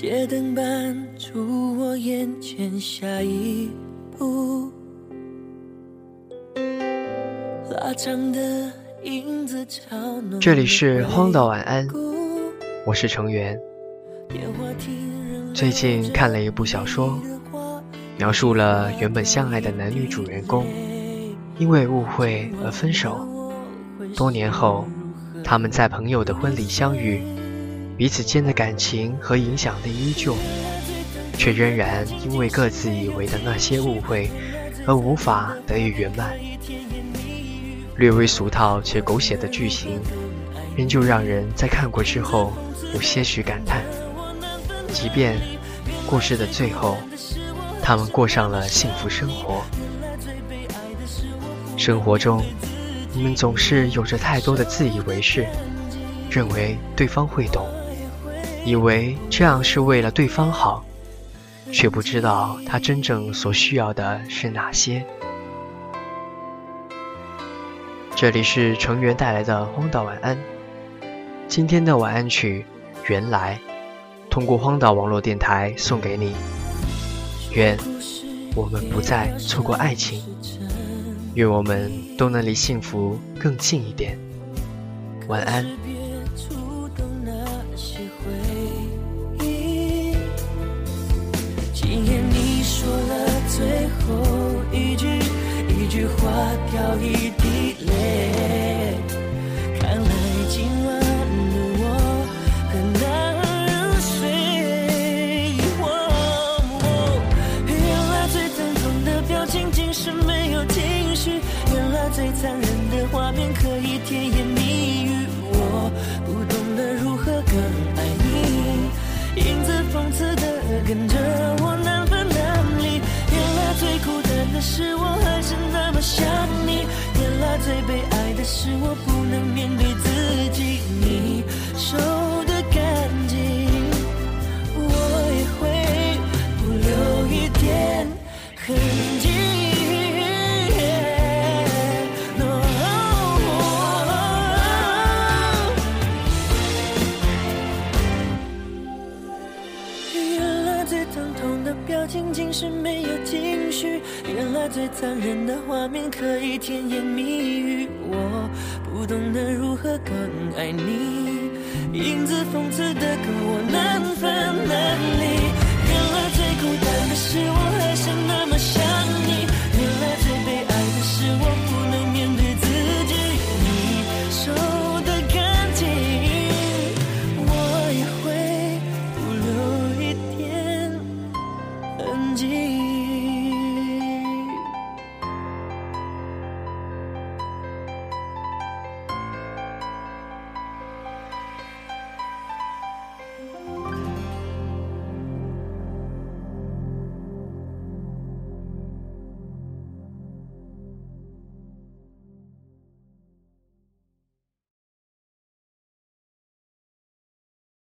街灯伴出我眼前下一步，拉长的影子嘲弄这里是荒岛晚安，我是成员。最近看了一部小说，描述了原本相爱的男女主人公因为误会而分手，多年后他们在朋友的婚礼相遇。彼此间的感情和影响力依旧，却仍然因为各自以为的那些误会而无法得以圆满。略微俗套且狗血的剧情，仍旧让人在看过之后有些许感叹。即便故事的最后，他们过上了幸福生活，生活中你们总是有着太多的自以为是，认为对方会懂。以为这样是为了对方好，却不知道他真正所需要的是哪些。这里是成员带来的荒岛晚安，今天的晚安曲《原来》，通过荒岛网络电台送给你。愿我们不再错过爱情，愿我们都能离幸福更近一点。晚安。掉一滴泪，看来今晚的我很难入睡。原来最疼痛的表情竟是没有情绪，原来最残忍的画面可以甜言被爱的是，我不能面对自己。你收的干净，我也会不留一点痕迹。是没有情绪原来最残忍的画面可以甜言蜜语。我不懂得如何更爱你影子讽刺的跟我难分难离。